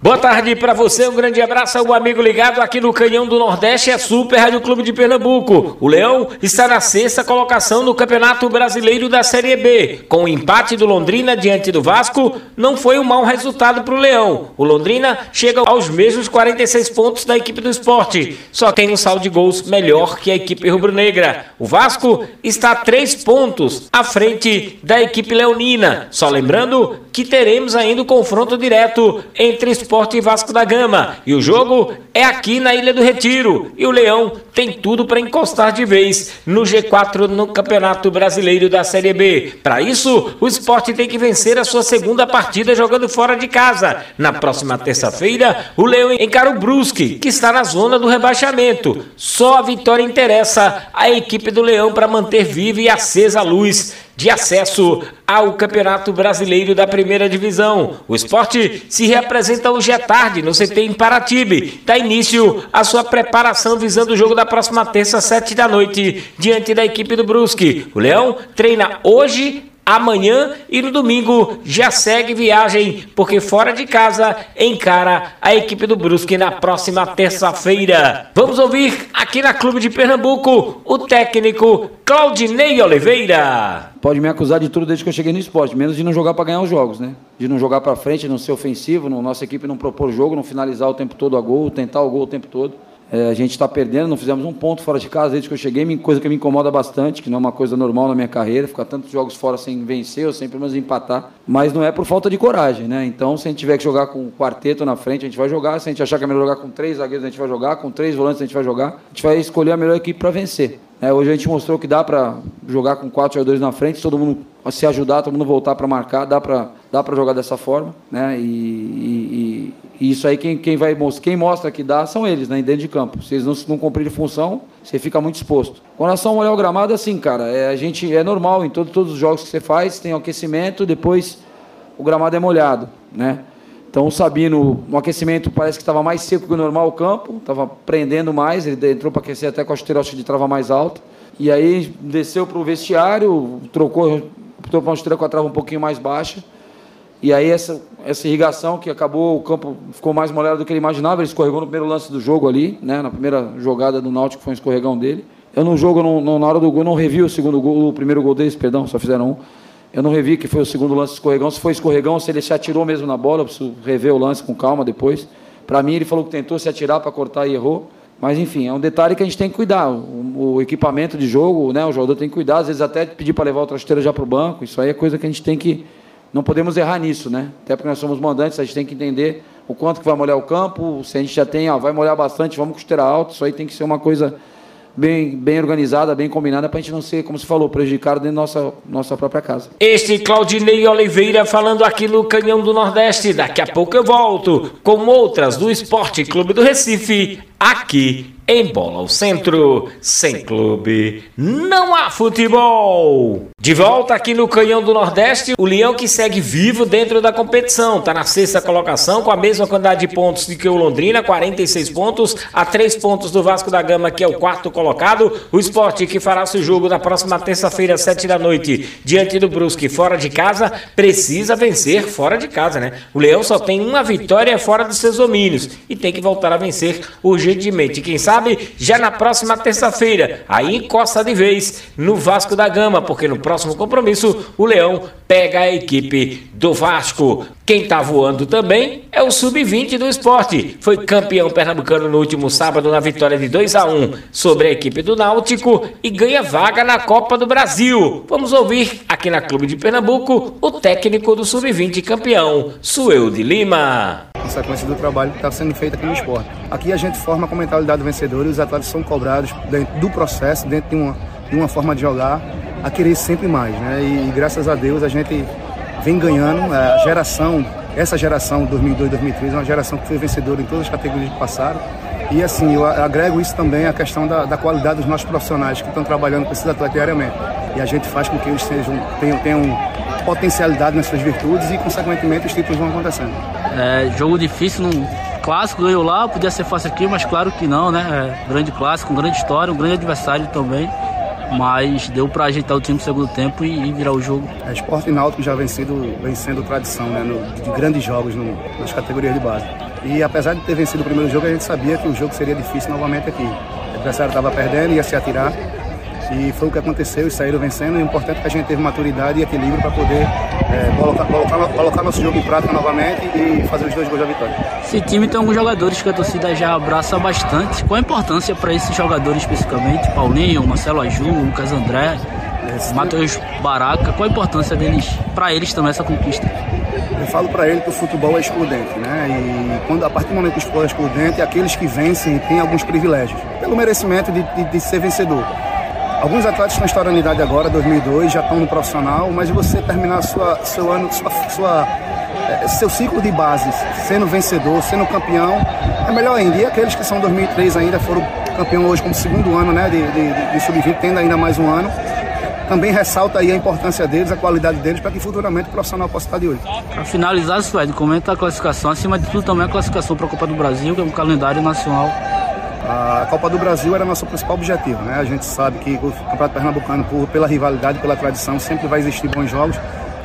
Boa tarde para você, um grande abraço ao amigo ligado aqui no Canhão do Nordeste, é Super Rádio Clube de Pernambuco. O Leão está na sexta colocação no Campeonato Brasileiro da Série B. Com o empate do Londrina diante do Vasco, não foi um mau resultado para o Leão. O Londrina chega aos mesmos 46 pontos da equipe do esporte, só tem um saldo de gols melhor que a equipe rubro-negra. O Vasco está a três pontos à frente da equipe leonina. Só lembrando que teremos ainda o confronto direto entre Esporte e Vasco da Gama. E o jogo é aqui na Ilha do Retiro. E o Leão tem tudo para encostar de vez no G4 no Campeonato Brasileiro da Série B. Para isso, o esporte tem que vencer a sua segunda partida jogando fora de casa. Na próxima terça-feira, o Leão encara o Brusque, que está na zona do rebaixamento. Só a vitória interessa à equipe do Leão para manter viva e acesa a luz de acesso ao Campeonato Brasileiro da Primeira Divisão. O esporte se reapresenta hoje à tarde no CT em Paratibe. Dá início a sua preparação visando o jogo da próxima terça, sete da noite, diante da equipe do Brusque. O Leão treina hoje amanhã e no domingo já segue viagem, porque fora de casa encara a equipe do Brusque na próxima terça-feira. Vamos ouvir aqui na Clube de Pernambuco o técnico Claudinei Oliveira. Pode me acusar de tudo desde que eu cheguei no esporte, menos de não jogar para ganhar os jogos, né? De não jogar para frente, não ser ofensivo, não, nossa equipe não propor jogo, não finalizar o tempo todo a gol, tentar o gol o tempo todo. É, a gente está perdendo, não fizemos um ponto fora de casa desde que eu cheguei, coisa que me incomoda bastante, que não é uma coisa normal na minha carreira, ficar tantos jogos fora sem vencer ou sem pelo menos empatar, mas não é por falta de coragem, né? Então, se a gente tiver que jogar com um quarteto na frente, a gente vai jogar, se a gente achar que é melhor jogar com três zagueiros, a gente vai jogar, com três volantes a gente vai jogar, a gente vai escolher a melhor equipe para vencer. É, hoje a gente mostrou que dá para jogar com quatro jogadores na frente, todo mundo se ajudar, todo mundo voltar para marcar, dá para dá jogar dessa forma, né? E, e, e, isso aí quem, quem vai quem mostra que dá são eles, né? Dentro de campo. Se eles não, não cumprirem função, você fica muito exposto. Com relação ao olhar o gramado, assim, cara, é, a gente é normal em todo, todos os jogos que você faz, tem aquecimento, depois o gramado é molhado, né? Então o Sabino, no aquecimento parece que estava mais seco que o normal o campo, estava prendendo mais, ele entrou para aquecer até com a chuteira de trava mais alta. E aí desceu para o vestiário, trocou, trocou para uma com a trava um pouquinho mais baixa. E aí essa, essa irrigação que acabou, o campo ficou mais molhado do que ele imaginava, ele escorregou no primeiro lance do jogo ali, né, na primeira jogada do Náutico foi um escorregão dele. Eu no jogo, na hora do gol, não revi o segundo gol, o primeiro gol deles, perdão, só fizeram um. Eu não revi que foi o segundo lance escorregão, se foi escorregão, se ele se atirou mesmo na bola, eu preciso rever o lance com calma depois. Para mim, ele falou que tentou se atirar para cortar e errou. Mas enfim, é um detalhe que a gente tem que cuidar. O, o equipamento de jogo, né, o jogador tem que cuidar, às vezes até pedir para levar outra chuteira já para o banco. Isso aí é coisa que a gente tem que não podemos errar nisso, né? Até porque nós somos mandantes, a gente tem que entender o quanto que vai molhar o campo, se a gente já tem, ó, vai molhar bastante, vamos costeira alto, isso aí tem que ser uma coisa bem, bem organizada, bem combinada, para a gente não ser, como você falou, prejudicado dentro da nossa, nossa própria casa. Este Claudinei Oliveira falando aqui no Canhão do Nordeste. Daqui a pouco eu volto com outras do Esporte Clube do Recife, aqui em Bola ao Centro. Sem clube, não há futebol. De volta aqui no Canhão do Nordeste, o Leão que segue vivo dentro da competição. Está na sexta colocação com a mesma quantidade de pontos que o Londrina, 46 pontos, a 3 pontos do Vasco da Gama, que é o quarto colocado. O esporte que fará seu jogo na próxima terça-feira, 7 da noite, diante do Brusque, fora de casa, precisa vencer fora de casa, né? O Leão só tem uma vitória fora dos seus domínios e tem que voltar a vencer urgentemente. Quem sabe já na próxima terça-feira. Aí encosta de vez no Vasco da Gama, porque no próximo compromisso o Leão pega a equipe do Vasco. Quem está voando também é o sub-20 do esporte. Foi campeão pernambucano no último sábado na vitória de 2 a 1 sobre a equipe do Náutico e ganha vaga na Copa do Brasil. Vamos ouvir aqui na Clube de Pernambuco o técnico do sub-20 campeão, Suel de Lima sequência do trabalho que está sendo feito aqui no esporte. Aqui a gente forma com mentalidade vencedora e os atletas são cobrados dentro do processo, dentro de uma, de uma forma de jogar, a querer sempre mais. Né? E, e graças a Deus a gente vem ganhando, a geração, essa geração 2002-2003 é uma geração que foi vencedora em todas as categorias que passaram. E assim, eu agrego isso também à questão da, da qualidade dos nossos profissionais que estão trabalhando com esses atletas diariamente. E a gente faz com que eles sejam, tenham, tenham potencialidade nas suas virtudes e, consequentemente, os títulos vão acontecendo. É, jogo difícil, não, clássico, ganhou lá, podia ser fácil aqui, mas claro que não, né? É, grande clássico, grande história, um grande adversário também. Mas deu para ajeitar o time no segundo tempo e, e virar o jogo. É, esporte náutico já vem sendo, vem sendo tradição né, no, de grandes jogos no, nas categorias de base. E apesar de ter vencido o primeiro jogo, a gente sabia que o jogo seria difícil novamente aqui. O adversário estava perdendo, ia se atirar. E foi o que aconteceu e saíram vencendo. O importante é que a gente teve maturidade e equilíbrio para poder é, colocar, colocar, colocar, nosso jogo em prática novamente e fazer os dois gols da vitória. Esse time tem alguns jogadores que a torcida já abraça bastante. Qual a importância para esses jogadores especificamente? Paulinho, Marcelo Aju, Lucas André, é, Matheus Baraca. Qual a importância deles para eles também essa conquista? Eu falo para ele que o futebol é excludente, né? E quando, a partir do momento que o futebol é excludente, aqueles que vencem têm alguns privilégios, pelo merecimento de, de, de ser vencedor. Alguns atletas estão estourando idade agora, 2002, já estão no profissional, mas você terminar sua, seu ano, sua, sua é, seu ciclo de bases, sendo vencedor, sendo campeão, é melhor ainda. E aqueles que são 2003 ainda foram campeão hoje como segundo ano, né, de, de, de sub-20, tendo ainda mais um ano. Também ressalta aí a importância deles, a qualidade deles, para que futuramente o profissional possa estar de olho. Para finalizar, Suede, comenta a classificação, acima de tudo também a classificação para a Copa do Brasil, que é um calendário nacional a Copa do Brasil era nosso principal objetivo, né? A gente sabe que o Campeonato Pernambucano, por, pela rivalidade, pela tradição, sempre vai existir bons jogos.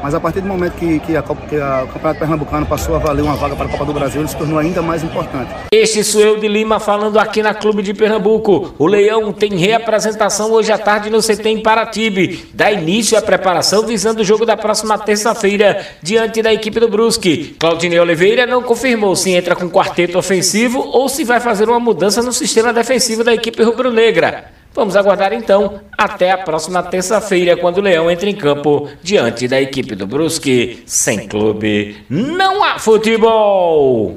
Mas a partir do momento que, que, a, que a, o Campeonato Pernambucano passou a valer uma vaga para a Copa do Brasil, ele se tornou ainda mais importante. Este sou eu de Lima falando aqui na Clube de Pernambuco. O Leão tem reapresentação hoje à tarde no CT em Paratibe. Dá início à preparação visando o jogo da próxima terça-feira diante da equipe do Brusque. Claudinei Oliveira não confirmou se entra com quarteto ofensivo ou se vai fazer uma mudança no sistema defensivo da equipe rubro-negra. Vamos aguardar então até a próxima terça-feira, quando o Leão entra em campo diante da equipe do Brusque. Sem clube, não há futebol!